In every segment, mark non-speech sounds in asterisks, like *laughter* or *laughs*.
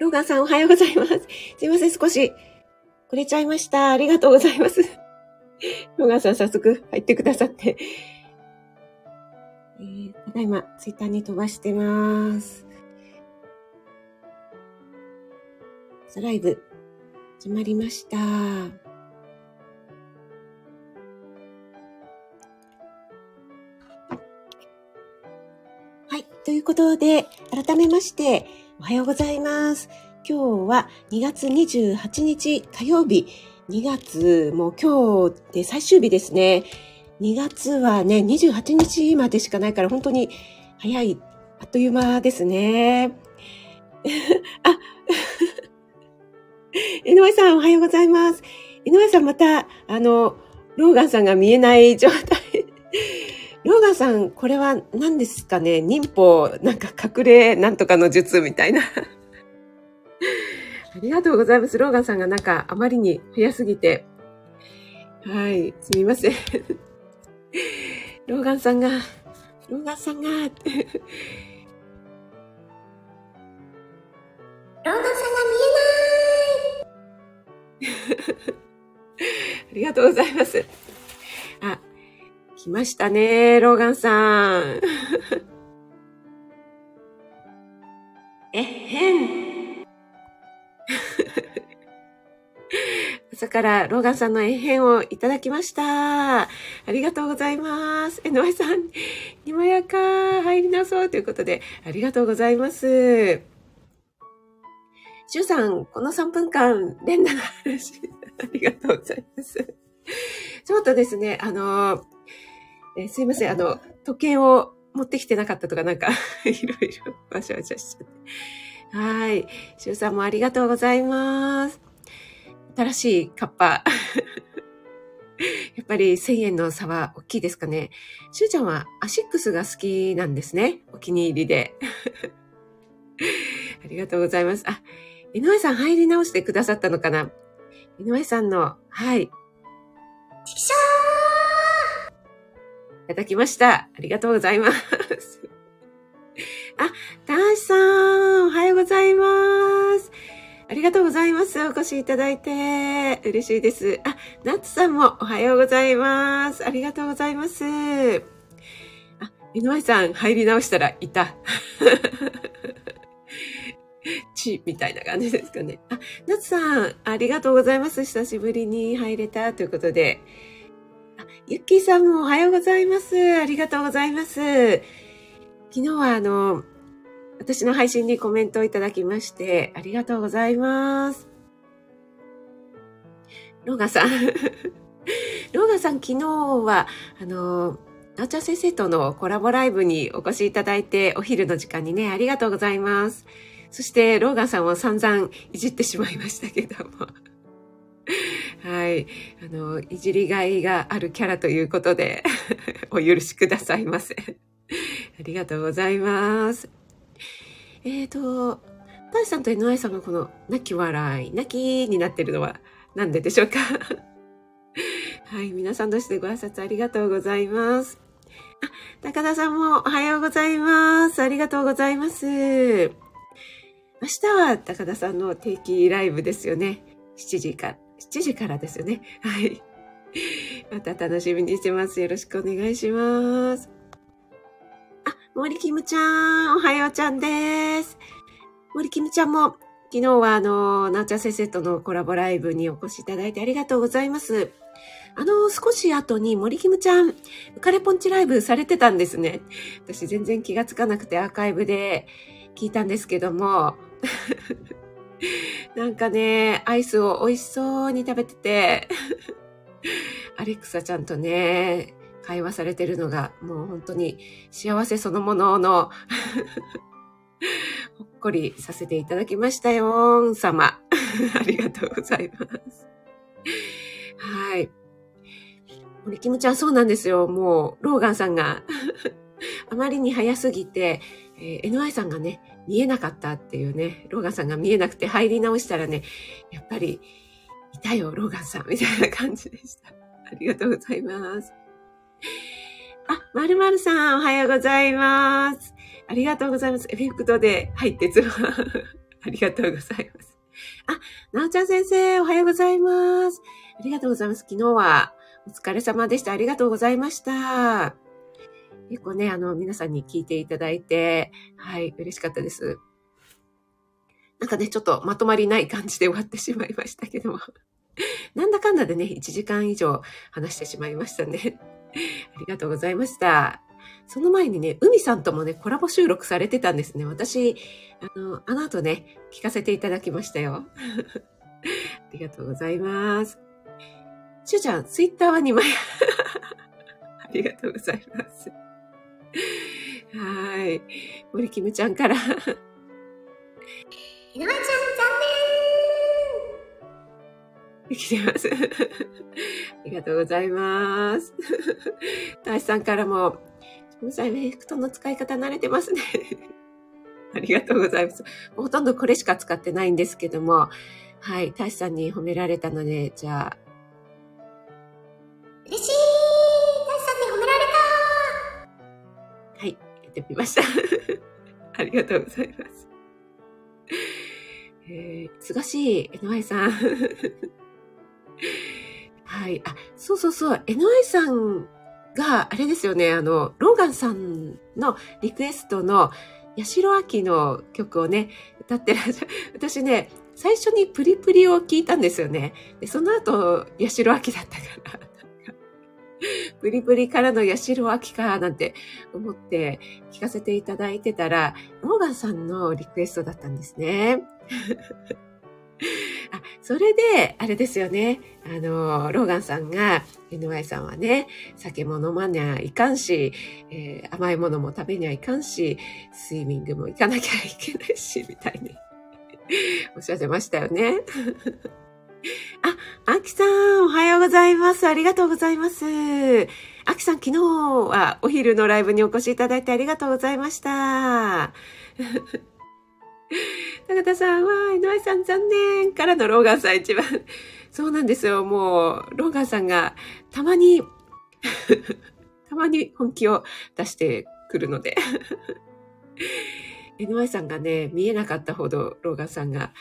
ローガンさんおはようございます。すいません、少し、くれちゃいました。ありがとうございます。ローガンさん早速入ってくださって。えー、ただいま、ツイッターに飛ばしてます。さライブ、始まりました。はい。ということで、改めまして、おはようございます。今日は2月28日火曜日。2月、もう今日で最終日ですね。2月はね、28日までしかないから本当に早い、あっという間ですね。*laughs* あ、*laughs* 井上さんおはようございます。井上さんまた、あの、ローガンさんが見えない状態。ローガンさん、これは何ですかね？忍法、なんか隠れなんとかの術みたいな。*laughs* ありがとうございます。ローガンさんがなんかあまりに早すぎて。はい、すみません。*laughs* ローガンさんが、ローガンさんが、*laughs* ローガンさんが見えないありがとうございます。あ、来ましたね、ローガンさん。えっへん。*laughs* 朝からローガンさんのえっへんをいただきました。ありがとうございます。えのえさん、にまやか入りなそうということで、ありがとうございます。しゅうさん、この3分間、連打の話、*laughs* ありがとうございます。ちょっとですね、あの、えー、すいません、あの、時計を持ってきてなかったとか、なんか *laughs* いろいろわしゃわしゃしちゃって。はい。しゅうさんもありがとうございます。新しいカッパ。*laughs* やっぱり1000円の差は大きいですかね。しゅうちゃんはアシックスが好きなんですね。お気に入りで。*laughs* ありがとうございます。あ、井上さん入り直してくださったのかな井上さんの、はい。チキショーただきました。ありがとうございます。*laughs* あ、たーしさん、おはようございます。ありがとうございます。お越しいただいて。嬉しいです。あ、ナッツさんもおはようございます。ありがとうございます。あ、井上さん、入り直したらいた。*laughs* チみたいな感じですかね。あ、ナツさん、ありがとうございます。久しぶりに入れたということで。ゆっきーさんもおはようございます。ありがとうございます。昨日はあの、私の配信にコメントをいただきまして、ありがとうございます。ローガさん。*laughs* ローガさん、昨日は、あの、なおちゃん先生とのコラボライブにお越しいただいて、お昼の時間にね、ありがとうございます。そして、ローガンさんを散々いじってしまいましたけども。はい。あの、いじりがいがあるキャラということで *laughs* お許しくださいませありがとうございます。えっ、ー、と、パイさんと NI さんがこの泣き笑い、泣きになってるのは何ででしょうか？*laughs* はい。皆さんとしてご挨拶ありがとうございます。あ、高田さんもおはようございます。ありがとうございます。明日は高田さんの定期ライブですよね。7時か7時からですよね。はい。また楽しみにしてます。よろしくお願いします。あ、森キムちゃん、おはようちゃんです。森キムちゃんも、昨日はあの、なおちゃん先生とのコラボライブにお越しいただいてありがとうございます。あの、少し後に森キムちゃん、浮かれポンチライブされてたんですね。私全然気がつかなくてアーカイブで聞いたんですけども、*laughs* なんかね、アイスを美味しそうに食べてて、*laughs* アレクサちゃんとね、会話されてるのがもう本当に幸せそのものの *laughs* ほっこりさせていただきましたよ、ん様。ありがとうございます。はい。森キムちゃんそうなんですよ。もう、ローガンさんがあまりに早すぎて、えー、NY さんがね、見えなかったっていうね、ローガンさんが見えなくて入り直したらね、やっぱり、いたよ、ローガンさん、みたいな感じでした。*laughs* ありがとうございます。あ、まるまるさん、おはようございます。ありがとうございます。エフェクトで入ってつま。*laughs* ありがとうございます。あ、なおちゃん先生、おはようございます。ありがとうございます。昨日はお疲れ様でした。ありがとうございました。結構ね、あの、皆さんに聞いていただいて、はい、嬉しかったです。なんかね、ちょっとまとまりない感じで終わってしまいましたけども。*laughs* なんだかんだでね、1時間以上話してしまいましたね。*laughs* ありがとうございました。その前にね、海さんともね、コラボ収録されてたんですね。私、あの、あの後ね、聞かせていただきましたよ。*laughs* ありがとうございます。しゅうちゃん、ツイッターは2枚。ありがとうございます。はい。森キムちゃんから。井上ちゃん、残念来てます。ありがとうございます。大志さんからも、ごさい、エフェクトの使い方慣れてますね。ありがとうございます。ほとんどこれしか使ってないんですけども、はい、大志さんに褒められたので、じゃあ。嬉しい大志さんに褒められたはい、やってみました。*laughs* ありがとうございます。えー、すがしい、NY さん。*laughs* はい。あ、そうそうそう。NY さんが、あれですよね、あの、ローガンさんのリクエストの、八代亜紀の曲をね、歌ってらっしゃる。私ね、最初にプリプリを聞いたんですよね。でその後、八代亜紀だったから。*laughs* プリプリからの八代亜紀か、なんて思って聞かせていただいてたら、ローガンさんのリクエストだったんですね。*laughs* あ、それで、あれですよね。あの、ローガンさんが、NY さんはね、酒も飲まにゃいかんし、えー、甘いものも食べにゃいかんし、スイミングも行かなきゃいけないし、みたいに *laughs* おっしゃってましたよね。*laughs* あ、アキさん、おはようございます。ありがとうございます。アキさん、昨日はお昼のライブにお越しいただいてありがとうございました。*laughs* 高田さんは、井上さん残念からのローガンさん一番。そうなんですよ。もう、ローガンさんがたまに *laughs* たまに本気を出してくるので NY さんがね、見えなかったほど、ローガンさんが、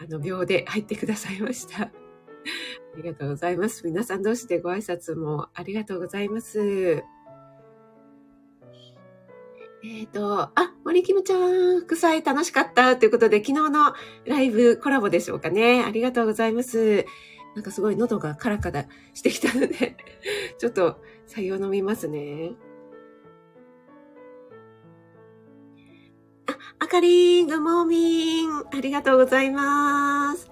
あの、秒で入ってくださいました。*laughs* ありがとうございます。皆さん同士でご挨拶もありがとうございます。えっ、ー、と、あ、森キムちゃん、副菜楽しかったということで、昨日のライブコラボでしょうかね。ありがとうございます。なんかすごい喉がカラカラしてきたので *laughs* ちょっと採用飲みますね。あ、かりん、グモーミン。ありがとうございます。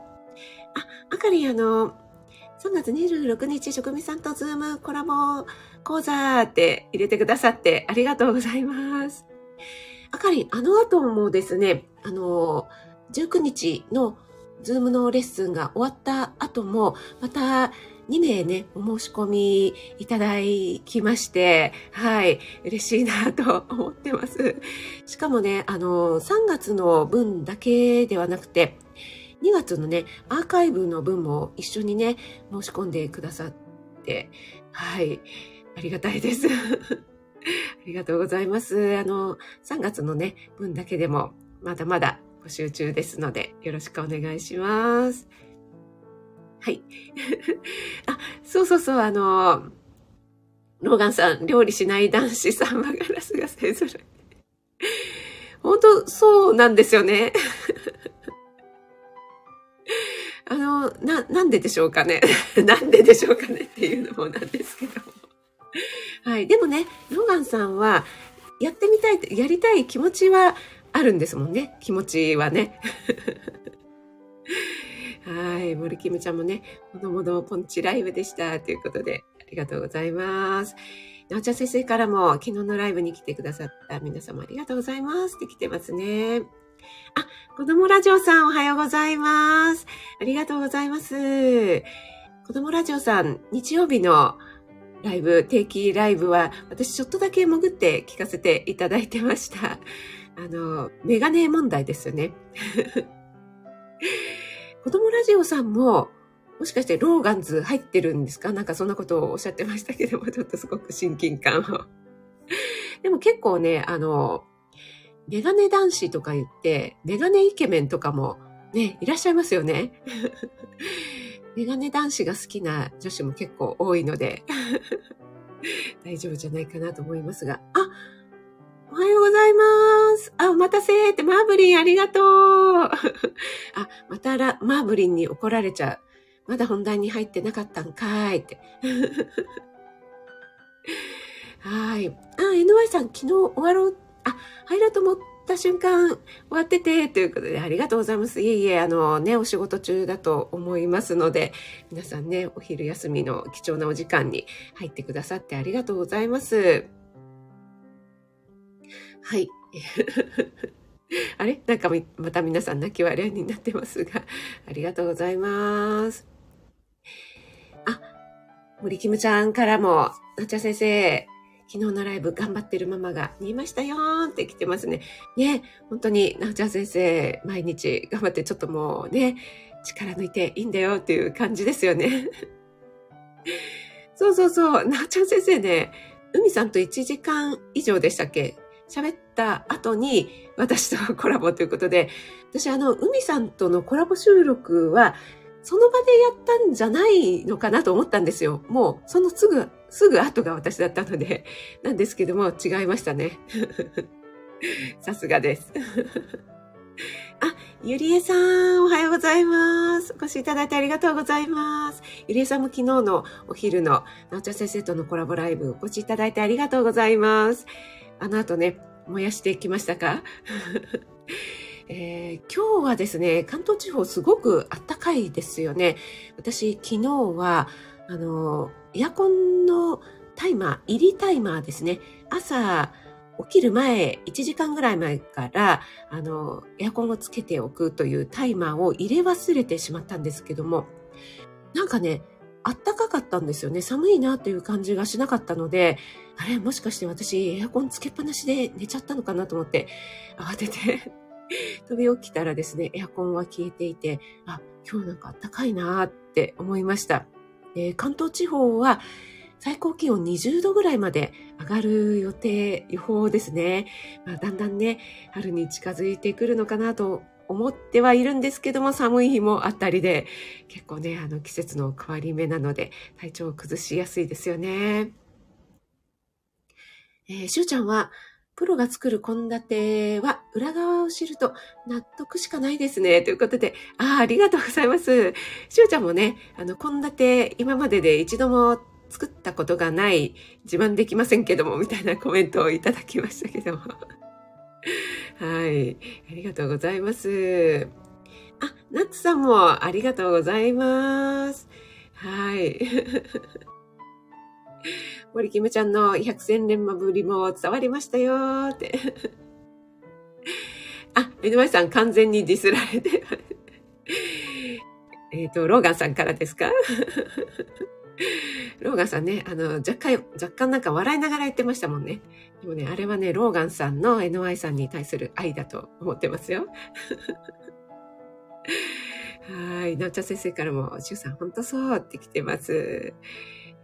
あ、あかりん、あの、3月26日、職味さんとズームコラボ講座って入れてくださってありがとうございます。あかりん、あの後もですね、あの、19日のズームのレッスンが終わった後も、また2名ね、お申し込みいただきまして、はい、嬉しいなと思ってます。しかもね、あの、3月の分だけではなくて、2月のね、アーカイブの分も一緒にね、申し込んでくださって、はい、ありがたいです。*laughs* ありがとうございます。あの、3月のね、分だけでも、まだまだ募集中ですので、よろしくお願いします。はい。*laughs* あ、そうそうそう、あの、ローガンさん、料理しない男子サンマガラスが勢ぞろい。*laughs* 本当、そうなんですよね。*laughs* あの、な、なんででしょうかね。なんででしょうかねっていうのもなんですけど。はい。でもね、ローガンさんは、やってみたい、やりたい気持ちはあるんですもんね。気持ちはね。はい。森キムちゃんもね、もどもどポンチライブでした。ということで、ありがとうございます。なおちゃん先生からも昨日のライブに来てくださった皆様ありがとうございますって来てますね。あ、子供ラジオさんおはようございます。ありがとうございます。子供ラジオさん、日曜日のライブ、定期ライブは、私ちょっとだけ潜って聞かせていただいてました。あの、メガネ問題ですよね。子供ラジオさんも、もしかしてローガンズ入ってるんですか？なんかそんなことをおっしゃってましたけども、ちょっとすごく親近感を。*laughs* でも結構ね、あの、メガネ男子とか言って、メガネイケメンとかもね、いらっしゃいますよね？*laughs* メガネ男子が好きな女子も結構多いので、*laughs* 大丈夫じゃないかなと思いますが、あ、おはようございます。あ、お待たせって、マーブリンありがとう。*laughs* あ、またら、マーブリンに怒られちゃう。まだ本題に入ってなかったんかいって。*laughs* はい。あ、NY さん、昨日終わろう、あ、入ろうと思った瞬間、終わってて、ということで、ありがとうございます。いえいえ、あのね、お仕事中だと思いますので、皆さんね、お昼休みの貴重なお時間に入ってくださってありがとうございます。はい。*laughs* あれ？なんかまた皆さん泣き笑いになってますが、*laughs* ありがとうございます。あ、森キムちゃんからも、なっちゃん先生、昨日のライブ頑張ってるママが見えましたよーって来てますね。ね、本当になっちゃん先生、毎日頑張ってちょっともうね、力抜いていいんだよっていう感じですよね。*laughs* そうそうそう、なっちゃん先生ね、海さんと1時間以上でしたっけ？喋った後に私とコラボということで、私あの、海さんとのコラボ収録は、その場でやったんじゃないのかなと思ったんですよ。もう、そのすぐ、すぐ後が私だったので、なんですけども、違いましたね。*laughs* さすがです。*laughs* あ、ゆりえさん、おはようございます。お越しいただいてありがとうございます。ゆりえさんも昨日のお昼の、なおちゃん先生とのコラボライブ、お越しいただいてありがとうございます。あの後ね、燃やしてきましたか？*laughs* えー今日はですね、関東地方すごく暖かいですよね。私、昨日は、あの、エアコンのタイマー、入りタイマーですね。朝、起きる前、1時間ぐらい前から、あの、エアコンをつけておくというタイマーを入れ忘れてしまったんですけども、なんかね、あったかかったんですよね。寒いなという感じがしなかったので、あれもしかして私エアコンつけっぱなしで寝ちゃったのかなと思って、慌てて飛び起きたらですね、エアコンは消えていて、あ、今日なんか暖かいなって思いました。関東地方は最高気温20度ぐらいまで上がる予定、予報ですね。まあ、だんだんね、春に近づいてくるのかなと思ってはいるんですけども、寒い日もあったりで、結構ね、あの季節の変わり目なので、体調を崩しやすいですよね。えー、しゅうちゃんは、プロが作る献立は裏側を知ると納得しかないですね。ということで、ああ、ありがとうございます。しゅうちゃんもね、あの、献立今までで一度も作ったことがない、自慢できませんけども、みたいなコメントをいただきましたけども。はい。ありがとうございます。あ、ナッツさんもありがとうございます。はい。*laughs* 森キムちゃんの百戦錬磨ぶりも伝わりましたよって。あ、江戸前さん完全にディスられて。えっと、ローガンさんからですか？*laughs* ローガンさんね、あの、若干、若干なんか笑いながら言ってましたもんね。でもね、あれはね、ローガンさんの NY さんに対する愛だと思ってますよ。*laughs* はい。なおちゃん先生からも、しゅうさん、ほんとそうって来てます。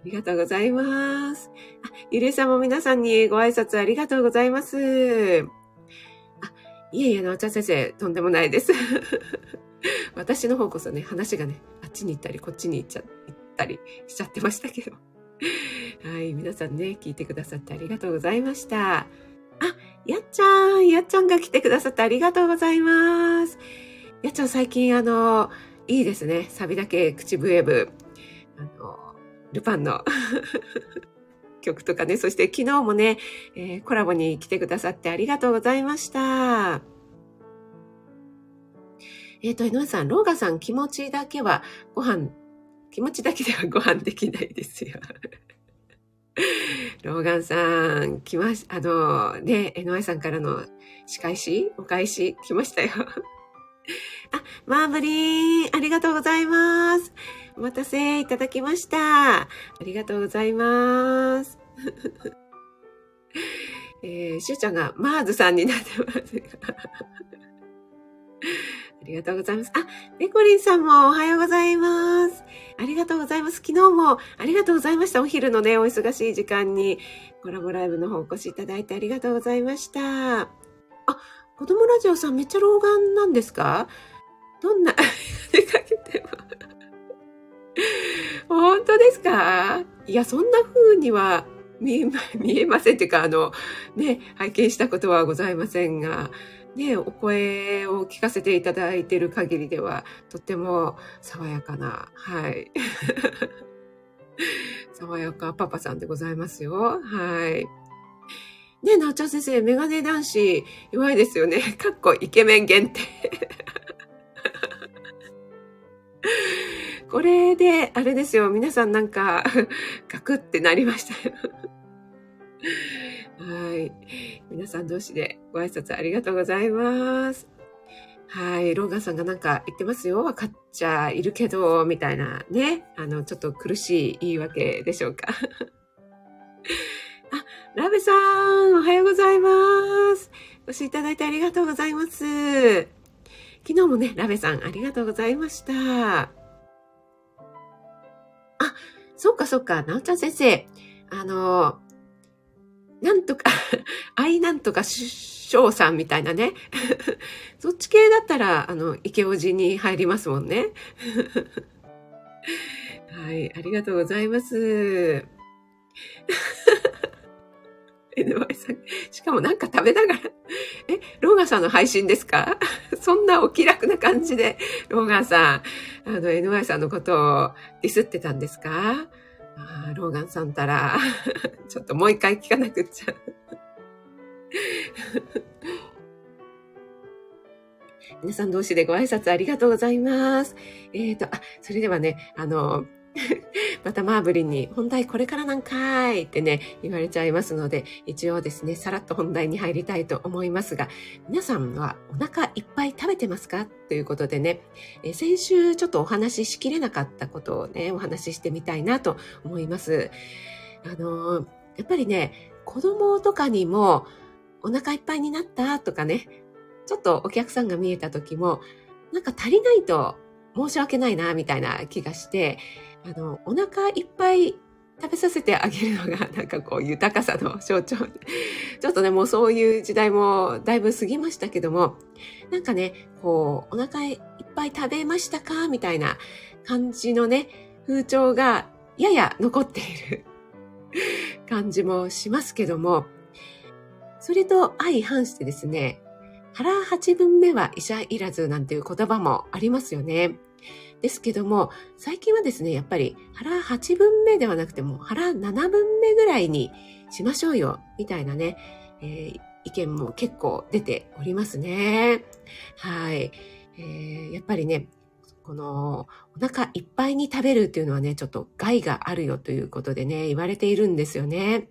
ありがとうございます。あ、ゆりえさんも皆さんにご挨拶ありがとうございます。あ、いえいえ、なおちゃん先生、とんでもないです。*laughs* 私の方こそね、話がね、あっちに行ったり、こっちに行っちゃ、行ったりしちゃってましたけど。*laughs* はい、皆さんね、聞いてくださってありがとうございました。あ、やっちゃん、やっちゃんが来てくださってありがとうございます。やっちゃん最近あの、いいですね。サビだけ口笛部。あの、ルパンの *laughs* 曲とかね、そして昨日もね、えーコラボに来てくださってありがとうございました。えっ、と、井上さん、ローガさん気持ちだけはご飯、気持ちだけではご飯できないですよ。*laughs* ローガンさん、来まし、あの、ね、NY さんからの仕返しお返し来ましたよ。*laughs* あ、マーブリン、ありがとうございます。お待たせいただきました。ありがとうございます。*laughs* えー、しゅうちゃんがマーズさんになってます。ありがとうございます。あ、ペコリンさんもおはようございます。ありがとうございます。昨日もありがとうございました。お昼のね、お忙しい時間にコラボライブの方お越しいただいてありがとうございました。あ、子供ラジオさんめっちゃ老眼なんですか？どんな、出かけても。本当ですか？いや、そんな風には見えま、せんっていうか、あの、ね、拝見したことはございませんが、ね、お声を聞かせていただいている限りでは、とっても爽やかな、はい。*laughs* 爽やかパパさんでございますよ。はい。ね、なっちゃん先生、メガネ男子、弱いですよね。*laughs* かっこイケメン限定。*laughs* これで、あれですよ。皆さんなんか、ガクってなりましたよ。はい。皆さん同士でご挨拶ありがとうございます。はい。ローガンさんがなんか言ってますよ。わかっちゃいるけど、みたいなね。あの、ちょっと苦しい言い訳でしょうか。*laughs* あ、ラベさん、おはようございます。お越しいただいてありがとうございます。昨日もね、ラベさん、ありがとうございました。あ、そっかそっか、なおちゃん先生。あの、なんとか、*laughs* 愛なんとか翔さんみたいなね。*laughs* そっち系だったら、あの、池おじに入りますもんね。*laughs* はい、ありがとうございます。NY さん。しかもなんか食べながら、え、ローガンさんの配信ですか？そんなお気楽な感じで、ローガンさん、あの、NY さんのことをディスってたんですか？あ、ローガンさんたら、*laughs* ちょっともう一回聞かなくっちゃ。*laughs* 皆さん同士でご挨拶ありがとうございます。えっ、ー、と、あ、それではね、あの、またマーブリンに本題これからなんかーいってね、言われちゃいますので、一応ですね、さらっと本題に入りたいと思いますが、皆さんはお腹いっぱい食べてますか？ということでね、え先週ちょっとお話ししきれなかったことをね、お話ししてみたいなと思います。あのやっぱりね、子供とかにもお腹いっぱいになったとかね、ちょっとお客さんが見えた時も、なんか足りないと申し訳ないな、みたいな気がして、あの、お腹いっぱい食べさせてあげるのが、なんかこう、豊かさの象徴。ちょっとね、もうそういう時代もだいぶ過ぎましたけども、なんかね、こう、お腹いっぱい食べましたかみたいな感じのね、風潮がやや残っている感じもしますけども、それと相反してですね、腹八分目は医者いらずなんていう言葉もありますよね。ですけども、最近はですね、やっぱり腹8分目ではなくても腹7分目ぐらいにしましょうよ、みたいなね、えー、意見も結構出ておりますね。はい。えー、やっぱりね、このお腹いっぱいに食べるっていうのはね、ちょっと害があるよということでね、言われているんですよね。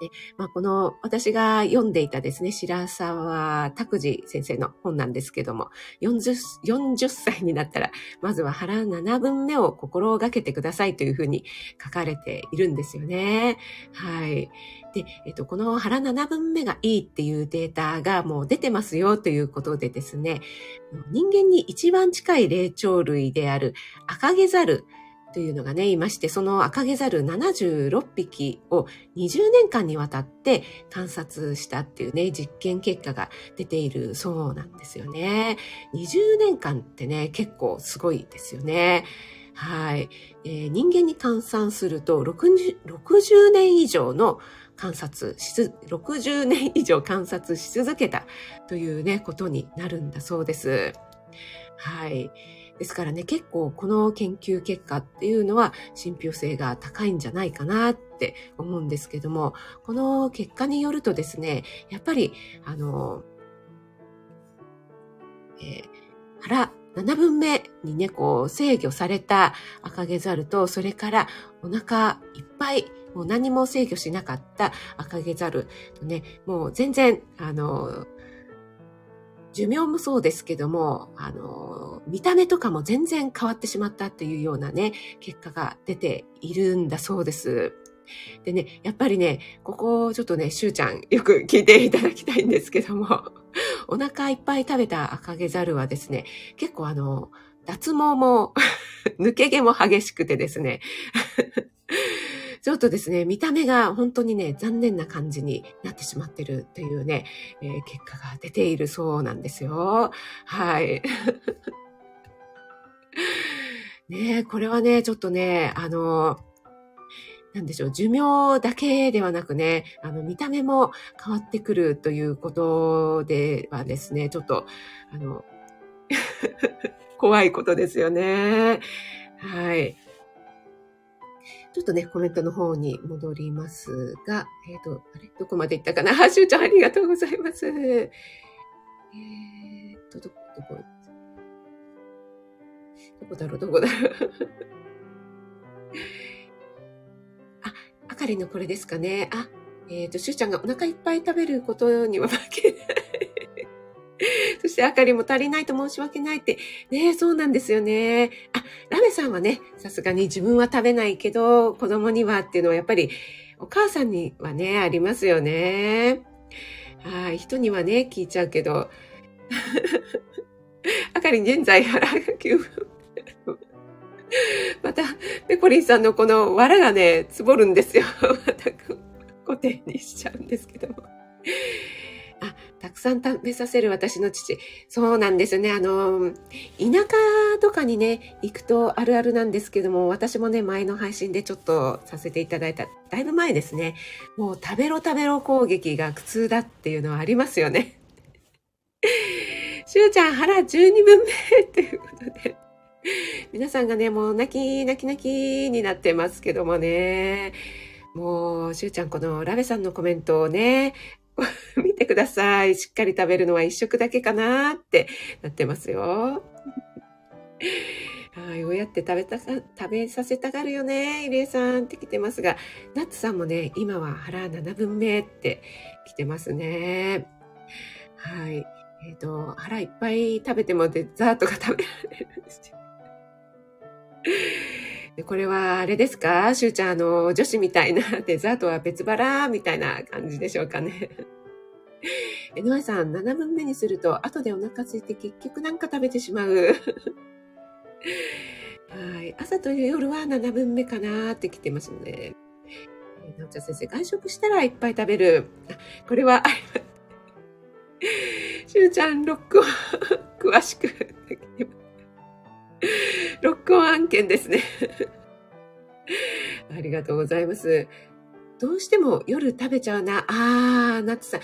で、まあ、この私が読んでいたですね、白沢拓司先生の本なんですけども、40, 40歳になったら、まずは腹7分目を心がけてくださいというふうに書かれているんですよね。はい。で、えっと、この腹7分目がいいっていうデータがもう出てますよということでですね、人間に一番近い霊長類である赤毛猿というのがね、いまして、その赤毛猿76匹を20年間にわたって観察したっていうね、実験結果が出ているそうなんですよね。20年間ってね、結構すごいですよね。はい。えー、人間に換算すると60、60年以上の観察しつ、60年以上観察し続けたというね、ことになるんだそうです。はい。ですからね、結構この研究結果っていうのは信憑性が高いんじゃないかなって思うんですけども、この結果によるとですね、やっぱり、あの、えー、腹7分目にね、こう制御された赤毛ザルと、それからお腹いっぱい、もう何も制御しなかった赤毛ザルとね、もう全然、あの、寿命もそうですけども、あの、見た目とかも全然変わってしまったっていうようなね、結果が出ているんだそうです。でね、やっぱりね、ここちょっとね、しゅうちゃんよく聞いていただきたいんですけども、お腹いっぱい食べた赤毛ザルはですね、結構あの、脱毛も *laughs* 抜け毛も激しくてですね、ちょっとですね、見た目が本当にね、残念な感じになってしまってるというね、えー、結果が出ているそうなんですよ。はい。*laughs* ねこれはね、ちょっとね、あの、なんでしょう、寿命だけではなくね、あの、見た目も変わってくるということではですね、ちょっと、あの、*laughs* 怖いことですよね。はい。ちょっとね、コメントの方に戻りますが、えっ、ー、と、あれ？どこまで行ったかな？*laughs* はしゅうちゃんありがとうございます。えー、と、どこ、どこ、どこだろう？どこだろう？*laughs* あ、あかりのこれですかね。あ、えっ、ー、と、しゅうちゃんがお腹いっぱい食べることには負けない。してあかりも足りないと申し訳ないって。ねそうなんですよね。あ、ラメさんはね、さすがに自分は食べないけど、子供にはっていうのはやっぱりお母さんにはね、ありますよね。はい、人にはね、聞いちゃうけど。*laughs* あかりん現在腹が9分。*laughs* また、ペコリンさんのこの藁がね、つぼるんですよ。*laughs* また固定にしちゃうんですけども。さん食べさせる私の父。そうなんですよね。あの、田舎とかにね、行くとあるあるなんですけども、私もね、前の配信でちょっとさせていただいた、だいぶ前ですね。もう食べろ食べろ攻撃が苦痛だっていうのはありますよね。*laughs* しゅうちゃん腹12分目っていうことで。皆さんがね、もう泣き泣き泣きになってますけどもね。もう、しゅうちゃん、このラベさんのコメントをね、*laughs* 見てください。しっかり食べるのは一食だけかなってなってますよ。*laughs* はい、親って食べたさ、食べさせたがるよね、入江さんって来てますが、ナッツさんもね、今は腹7分目って来てますね。はい。えっ、ー、と、腹いっぱい食べてもデザートが食べられるんですよ。でこれはあれですか？しゅうちゃん、あの、女子みたいなデザートは別腹みたいな感じでしょうかね。*laughs* えのあさん、7分目にすると、後でお腹空いて結局なんか食べてしまう。*laughs* はい。朝と夜は7分目かなって来てますね。えなおちゃん先生、外食したらいっぱい食べる。これは、*laughs* しゅうちゃん、ロックを詳しく。ロックオン案件ですね。*laughs* ありがとうございます。どうしても夜食べちゃうな。あー、ナッツさん。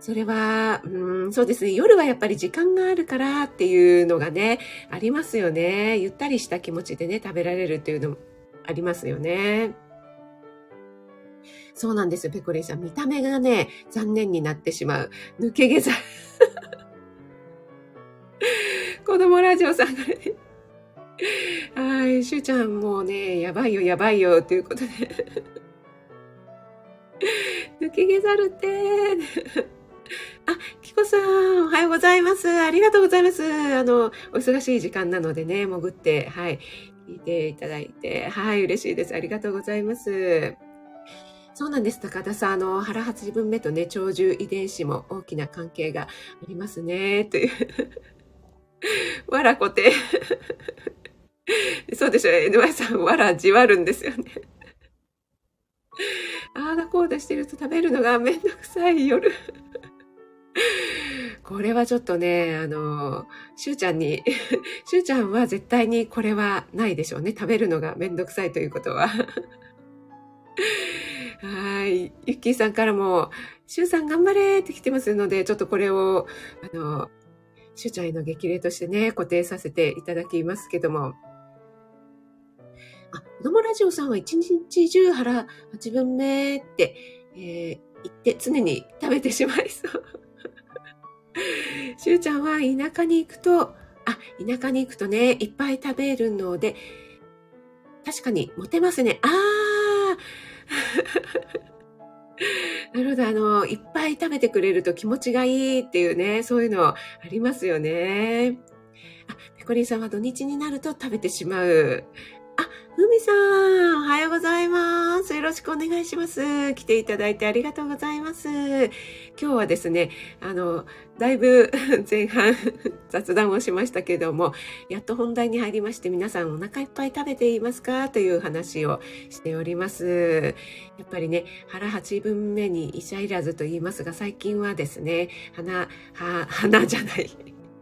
それは、うん、そうですね。夜はやっぱり時間があるからっていうのがね、ありますよね。ゆったりした気持ちでね、食べられるっていうのもありますよね。そうなんですよ、ペコリンさん。見た目がね、残念になってしまう。抜け毛ざ。*laughs* 子供ラジオさんがね、*laughs* はい、しゅうちゃんもうね、やばいよ、やばいよ、ということで。*laughs* 抜け毛ざるって。*laughs* あ、キコさん、おはようございます。ありがとうございます。あの、お忙しい時間なのでね、潜って、はい、聞いていただいて、はい、嬉しいです。ありがとうございます。そうなんです。高田さん、あの、腹8分目とね、長寿遺伝子も大きな関係がありますね、という。*laughs* わらこて。*laughs* そうでしょ、NY さん、わらじわるんですよね。*laughs* ああだこうだしてると食べるのがめんどくさい夜。これはちょっとね、あの、しゅうちゃんに、しゅうちゃんは絶対にこれはないでしょうね。食べるのがめんどくさいということは。はい。ゆっきーさんからも、しゅうさん頑張れって来てますので、ちょっとこれを、あの、しゅうちゃんへの激励としてね、固定させていただきますけども、あ、子供ラジオさんは一日中腹8分目って、えー、言って常に食べてしまいそう。しゅうちゃんは田舎に行くと、あ、田舎に行くとね、いっぱい食べるので、確かにモテますね。あーなるほど、あの、いっぱい食べてくれると気持ちがいいっていうね、そういうのありますよね。あ、ペコリンさんは土日になると食べてしまう。あ、ふみさん、おはようございます。よろしくお願いします。来ていただいてありがとうございます。今日はですね、あの、だいぶ *laughs* 前半 *laughs* 雑談をしましたけども、やっと本題に入りまして、皆さんお腹いっぱい食べていますか？という話をしております。やっぱりね、腹8分目に医者いらずと言いますが、最近はですね、鼻、は、鼻じゃない。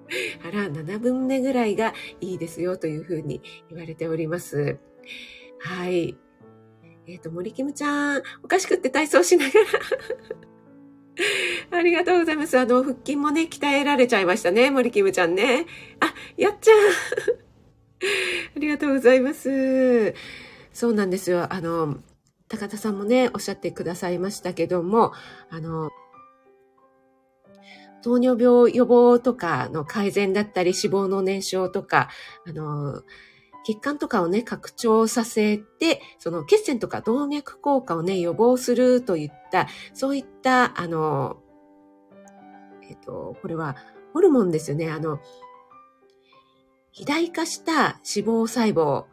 *laughs* 腹7分目ぐらいがいいですよというふうに言われております。はい。えっ、と、森キムちゃん、おかしくって体操しながら。*laughs* ありがとうございます。あの、腹筋もね、鍛えられちゃいましたね、森キムちゃんね。あ、やっちゃん。*laughs* ありがとうございます。そうなんですよ。あの、高田さんもね、おっしゃってくださいましたけども、あの、糖尿病予防とかの改善だったり、脂肪の燃焼とか、あの、血管とかをね、拡張させて、その血栓とか動脈硬化をね、予防するといった、そういった、あの、えっと、これはホルモンですよね。あの、肥大化した脂肪細胞、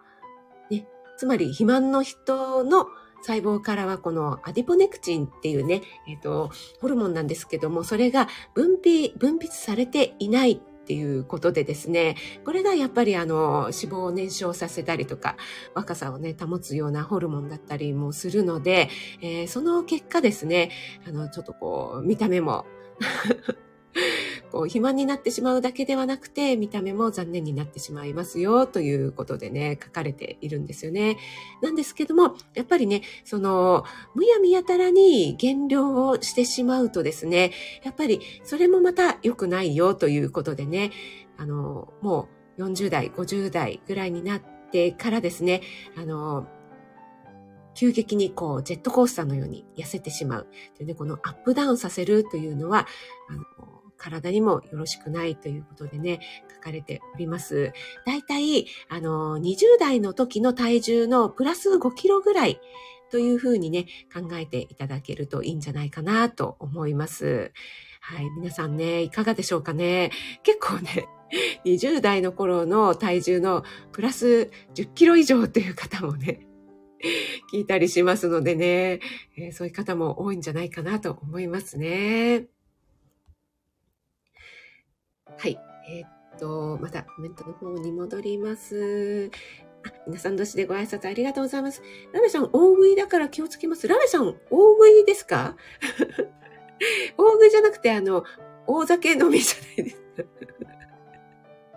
ね、つまり肥満の人の細胞からはこのアディポネクチンっていうね、えっと、ホルモンなんですけども、それが分泌、分泌されていないっていうことでですね、これがやっぱりあの脂肪を燃焼させたりとか若さをね保つようなホルモンだったりもするので、えーその結果ですね、あのちょっとこう見た目も *laughs* こう肥満になってしまうだけではなくて見た目も残念になってしまいますよということでね書かれているんですよね。なんですけどもやっぱりねそのむやみやたらに減量をしてしまうとですねやっぱりそれもまた良くないよということでね、あの、もう40代、50代ぐらいになってからですね、あの、急激にこうジェットコースターのように痩せてしまう。でね、このアップダウンさせるというのは、あの体にもよろしくないということでね、書かれております。だいたい、あの、20代の時の体重のプラス5キロぐらいというふうにね、考えていただけるといいんじゃないかなと思います。はい。皆さんね、いかがでしょうかね。結構ね、*laughs* 20代の頃の体重のプラス10キロ以上という方もね、聞いたりしますのでね、えーそういう方も多いんじゃないかなと思いますね。はい。えーっと、またコメントの方に戻ります。あ、皆さん同士でご挨拶ありがとうございます。ラメさん、大食いだから気をつけます。ラメさん、大食いですか？*laughs* 大食いじゃなくて、あの、大酒飲みじゃないです。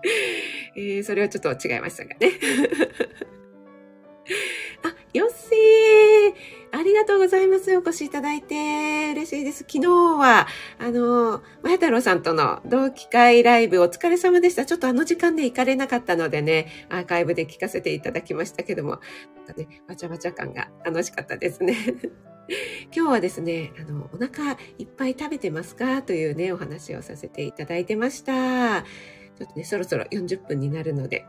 *laughs* えー、それはちょっと違いましたがね。あ、よっせーありがとうございます。お越しいただいて嬉しいです。昨日は、あの、まや太郎さんとの同期会ライブお疲れ様でした。ちょっとあの時間で行かれなかったのでね、アーカイブで聞かせていただきましたけども、なんかね、わちゃわちゃ感が楽しかったですね。*laughs* 今日はですね、あの、お腹いっぱい食べてますか？というね、お話をさせていただいてました。ちょっとね、そろそろ40分になるので、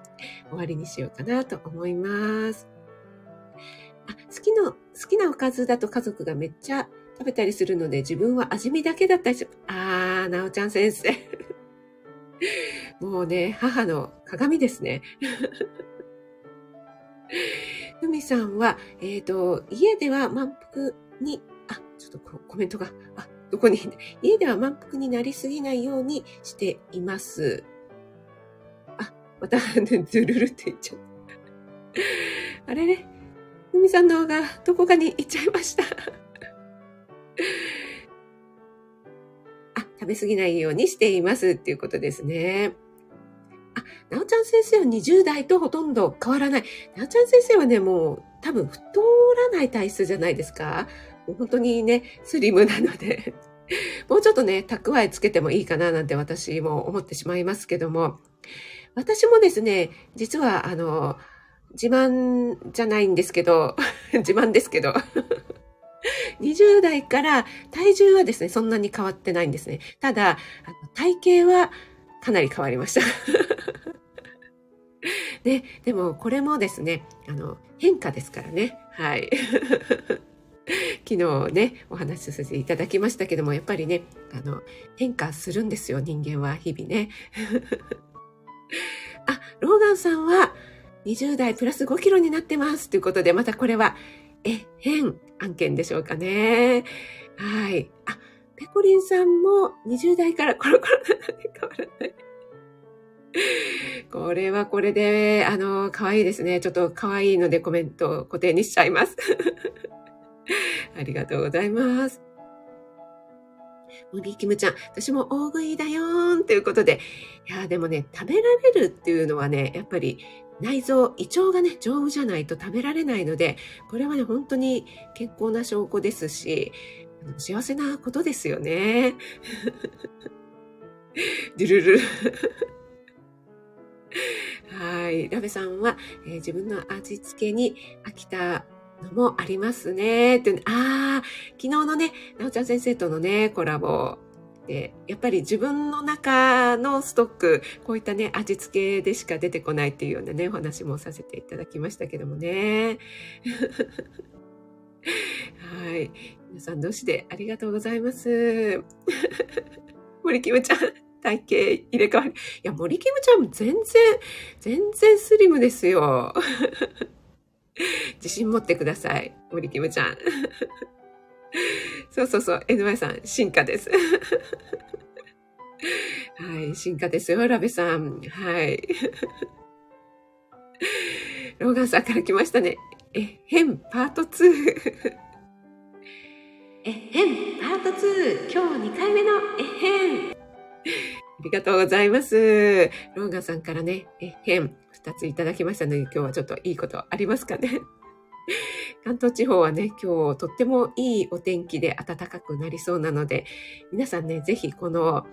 終わりにしようかなと思います。好きな、好きなおかずだと家族がめっちゃ食べたりするので、自分は味見だけだったりしあー、なおちゃん先生。*laughs* もうね、母の鏡ですね。*laughs* ふみさんは、えっ、と、家では満腹に、あ、ちょっとこコメントが、あ、どこに、家では満腹になりすぎないようにしています。あ、また、ね、*laughs* ずるるって言っちゃった。あれね、ふみさんの方がどこかに行っちゃいました。あ、食べ過ぎないようにしていますっていうことですね。あ、なおちゃん先生は20代とほとんど変わらない。なおちゃん先生はね、もう多分太らない体質じゃないですか。本当にね、スリムなので。もうちょっとね、蓄えつけてもいいかななんて私も思ってしまいますけども。私もですね、実はあの、自慢じゃないんですけど、*laughs* 自慢ですけど、*laughs* 20代から体重はですね、そんなに変わってないんですね。ただ、体型はかなり変わりました。で、*laughs* でもこれもですね、あの、変化ですからね。はい。昨日ね、お話しさせていただきましたけども、やっぱりね、あの、変化するんですよ、人間は日々ね。あ、ローガンさんは、20代プラス5キロになってます。ということで、またこれは、え、変案件でしょうかね。はい。あ、ペコリンさんも20代からコロコロなので変わらない。これはこれで、あの、可愛いですね。ちょっと可愛いのでコメントを固定にしちゃいます。*laughs* ありがとうございます。森キムちゃん、私も大食いだよーんということで、いやーでもね、食べられるっていうのはね、やっぱり内臓、胃腸がね、丈夫じゃないと食べられないので、これはね、本当に健康な証拠ですし、幸せなことですよね。*laughs* ドゥルル。はい。ラベさんは、えー自分の味付けに飽きたのもありますね。ってああ、昨日のね、なおちゃん先生とのね、コラボで、やっぱり自分の中のストック、こういったね、味付けでしか出てこないっていうようなね、お話もさせていただきましたけどもね。*laughs* はい。皆さん、どうしてありがとうございます。森キムちゃん、体型入れ替わり。いや、森キムちゃんも全然、全然スリムですよ。自信持ってください。森キムちゃん。*laughs* そうそうそう。NY さん、進化です。*laughs* はい、進化ですよ、ラベさん。はい。*laughs* ローガンさんから来ましたね。え、変パート2。え、変パート2。今日2回目のえ、変。ありがとうございます。ローガンさんからね、え、変2ついただきましたので、今日はちょっといいことありますかね。関東地方はね、今日とってもいいお天気で暖かくなりそうなので、皆さんね、ぜひこの、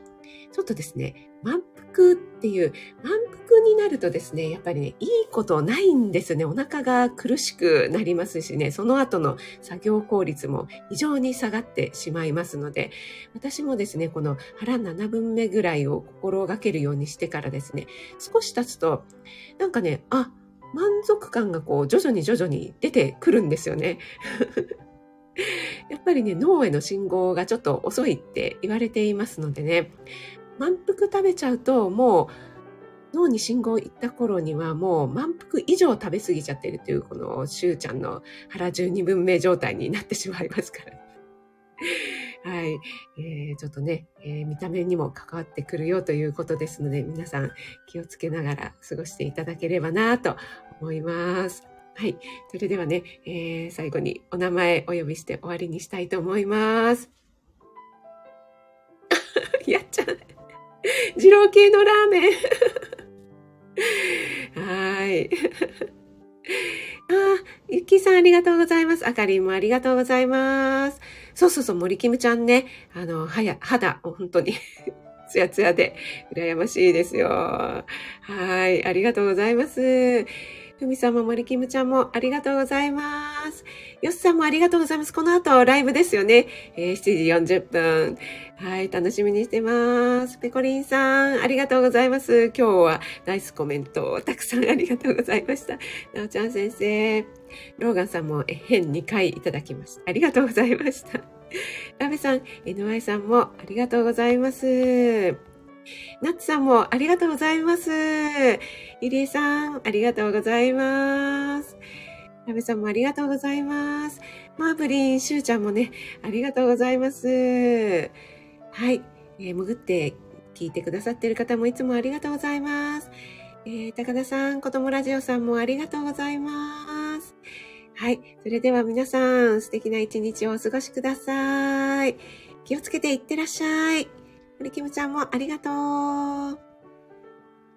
ちょっとですね、満腹っていう、満腹になるとですね、やっぱりね、いいことないんですね。お腹が苦しくなりますしね、その後の作業効率も非常に下がってしまいますので、私もですね、この腹7分目ぐらいを心がけるようにしてからですね、少し経つと、なんかね、あ、満足感がこう徐々に徐々に出てくるんですよね。*laughs* やっぱりね、脳への信号がちょっと遅いって言われていますのでね、満腹食べちゃうともう脳に信号いった頃にはもう満腹以上食べ過ぎちゃってるっていうこのしゅうちゃんの腹12分目状態になってしまいますから。はい、えーちょっとね、えー見た目にも関わってくるよということですので、皆さん気をつけながら過ごしていただければなと思います。はい。それではね、えー最後にお名前お呼びして終わりにしたいと思います。*laughs* やっちゃう。二郎系のラーメン。*laughs* はい。ああ、ゆきさんありがとうございます。あかりんもありがとうございます。そうそうそう、森きむちゃんね、あの、はや、肌、本当に、*laughs* ツヤツヤで、羨ましいですよ。はい、ありがとうございます。ふみさんも森きむちゃんもありがとうございます。よっさんもありがとうございます。この後ライブですよね。えー7時40分。はい、楽しみにしてます。ペコリンさん、ありがとうございます。今日はナイスコメントをたくさんありがとうございました。なおちゃん先生、ローガンさんも変2回いただきました。ありがとうございました。ラベさん、NY さんもありがとうございます。ナッツさんもありがとうございます。ゆりえさん、ありがとうございます。ラベさんもありがとうございます。マーブリン、シューちゃんもね、ありがとうございます。はい。えー潜って聞いてくださっている方もいつもありがとうございます。えー高田さん、子供ラジオさんもありがとうございます。はい。それでは皆さん、素敵な一日をお過ごしください。気をつけていってらっしゃい。森キムちゃんもありがとう。